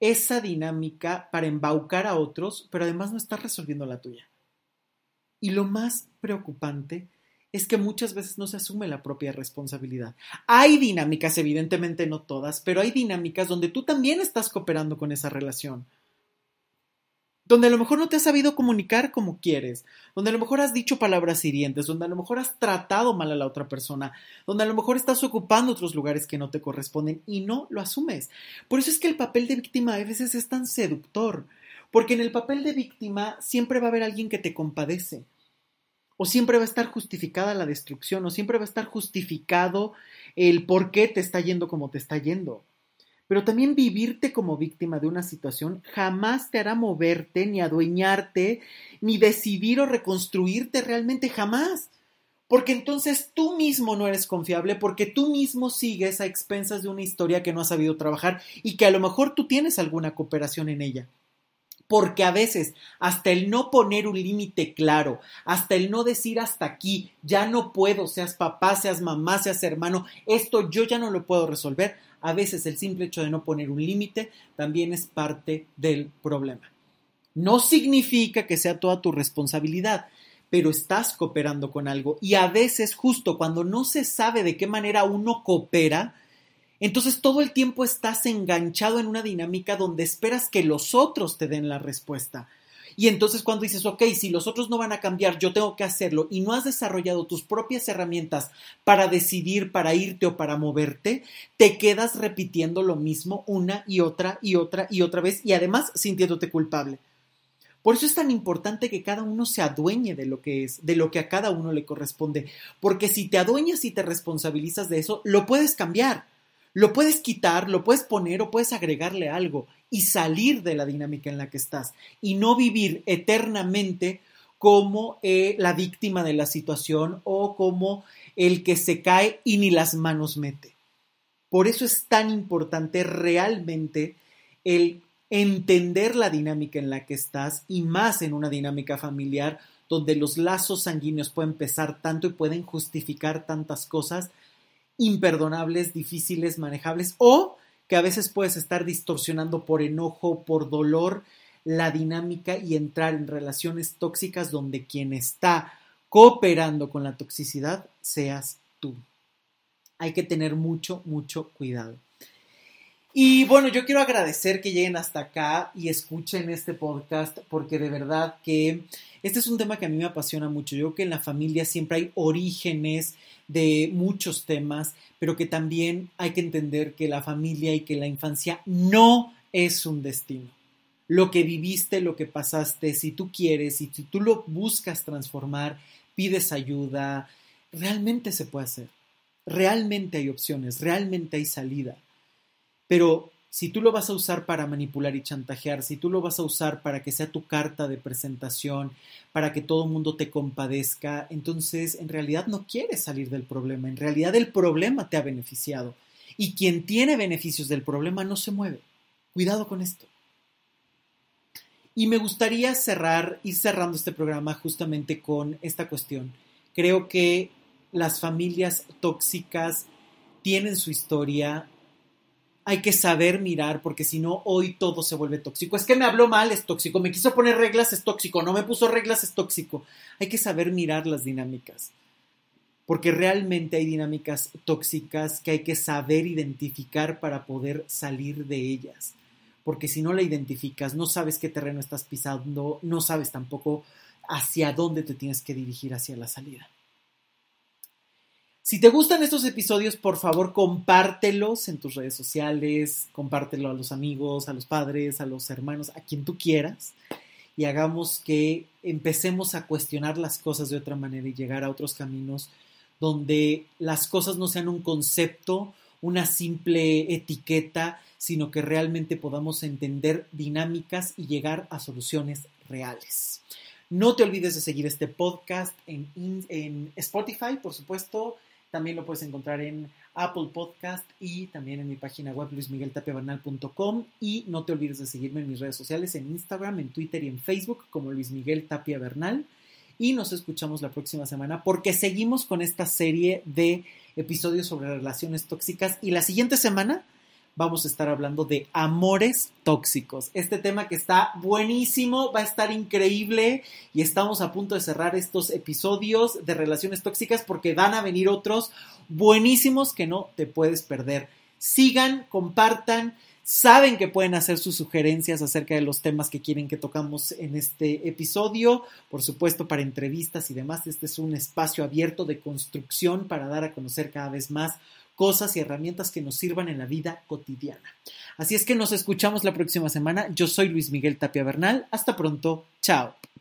esa dinámica para embaucar a otros, pero además no estás resolviendo la tuya. Y lo más preocupante es que muchas veces no se asume la propia responsabilidad. Hay dinámicas, evidentemente no todas, pero hay dinámicas donde tú también estás cooperando con esa relación donde a lo mejor no te has sabido comunicar como quieres, donde a lo mejor has dicho palabras hirientes, donde a lo mejor has tratado mal a la otra persona, donde a lo mejor estás ocupando otros lugares que no te corresponden y no lo asumes. Por eso es que el papel de víctima a veces es tan seductor, porque en el papel de víctima siempre va a haber alguien que te compadece, o siempre va a estar justificada la destrucción, o siempre va a estar justificado el por qué te está yendo como te está yendo. Pero también vivirte como víctima de una situación jamás te hará moverte, ni adueñarte, ni decidir o reconstruirte realmente jamás. Porque entonces tú mismo no eres confiable, porque tú mismo sigues a expensas de una historia que no has sabido trabajar y que a lo mejor tú tienes alguna cooperación en ella porque a veces hasta el no poner un límite claro, hasta el no decir hasta aquí, ya no puedo, seas papá, seas mamá, seas hermano, esto yo ya no lo puedo resolver, a veces el simple hecho de no poner un límite también es parte del problema. No significa que sea toda tu responsabilidad, pero estás cooperando con algo y a veces justo cuando no se sabe de qué manera uno coopera, entonces todo el tiempo estás enganchado en una dinámica donde esperas que los otros te den la respuesta. Y entonces cuando dices, ok, si los otros no van a cambiar, yo tengo que hacerlo y no has desarrollado tus propias herramientas para decidir, para irte o para moverte, te quedas repitiendo lo mismo una y otra y otra y otra vez y además sintiéndote culpable. Por eso es tan importante que cada uno se adueñe de lo que es, de lo que a cada uno le corresponde, porque si te adueñas y te responsabilizas de eso, lo puedes cambiar. Lo puedes quitar, lo puedes poner o puedes agregarle algo y salir de la dinámica en la que estás y no vivir eternamente como eh, la víctima de la situación o como el que se cae y ni las manos mete. Por eso es tan importante realmente el entender la dinámica en la que estás y más en una dinámica familiar donde los lazos sanguíneos pueden pesar tanto y pueden justificar tantas cosas imperdonables, difíciles, manejables, o que a veces puedes estar distorsionando por enojo, por dolor, la dinámica y entrar en relaciones tóxicas donde quien está cooperando con la toxicidad seas tú. Hay que tener mucho, mucho cuidado. Y bueno, yo quiero agradecer que lleguen hasta acá y escuchen este podcast porque de verdad que este es un tema que a mí me apasiona mucho. Yo creo que en la familia siempre hay orígenes de muchos temas, pero que también hay que entender que la familia y que la infancia no es un destino. Lo que viviste, lo que pasaste, si tú quieres y si tú lo buscas transformar, pides ayuda, realmente se puede hacer. Realmente hay opciones, realmente hay salida. Pero si tú lo vas a usar para manipular y chantajear, si tú lo vas a usar para que sea tu carta de presentación, para que todo el mundo te compadezca, entonces en realidad no quieres salir del problema, en realidad el problema te ha beneficiado. Y quien tiene beneficios del problema no se mueve. Cuidado con esto. Y me gustaría cerrar, ir cerrando este programa justamente con esta cuestión. Creo que las familias tóxicas tienen su historia, hay que saber mirar, porque si no, hoy todo se vuelve tóxico. Es que me habló mal, es tóxico. Me quiso poner reglas, es tóxico. No me puso reglas, es tóxico. Hay que saber mirar las dinámicas. Porque realmente hay dinámicas tóxicas que hay que saber identificar para poder salir de ellas. Porque si no la identificas, no sabes qué terreno estás pisando, no sabes tampoco hacia dónde te tienes que dirigir hacia la salida. Si te gustan estos episodios, por favor, compártelos en tus redes sociales, compártelo a los amigos, a los padres, a los hermanos, a quien tú quieras, y hagamos que empecemos a cuestionar las cosas de otra manera y llegar a otros caminos donde las cosas no sean un concepto, una simple etiqueta, sino que realmente podamos entender dinámicas y llegar a soluciones reales. No te olvides de seguir este podcast en, Spotify, por supuesto, también lo puedes encontrar en Apple Podcast y también en mi página web luismigueltapiavernal.com y no te olvides de seguirme en mis redes sociales en Instagram, en Twitter y en Facebook como Luis Miguel Tapia Bernal. Y nos escuchamos la próxima semana porque seguimos con esta serie de episodios sobre relaciones tóxicas. Y la siguiente semana vamos a estar hablando de amores tóxicos. Este tema que está buenísimo, va a estar increíble y estamos a punto de cerrar estos episodios de relaciones tóxicas porque van a venir otros buenísimos que no te puedes perder. Sigan, compartan. Saben que pueden hacer sus sugerencias acerca de los temas que quieren que tocamos en este episodio. Por supuesto, para entrevistas y demás, este es un espacio abierto de construcción para dar a conocer cada vez más cosas y herramientas que nos sirvan en la vida cotidiana. Así es que nos escuchamos la próxima semana. Yo soy Luis Miguel Tapia Bernal. Hasta pronto. Chao.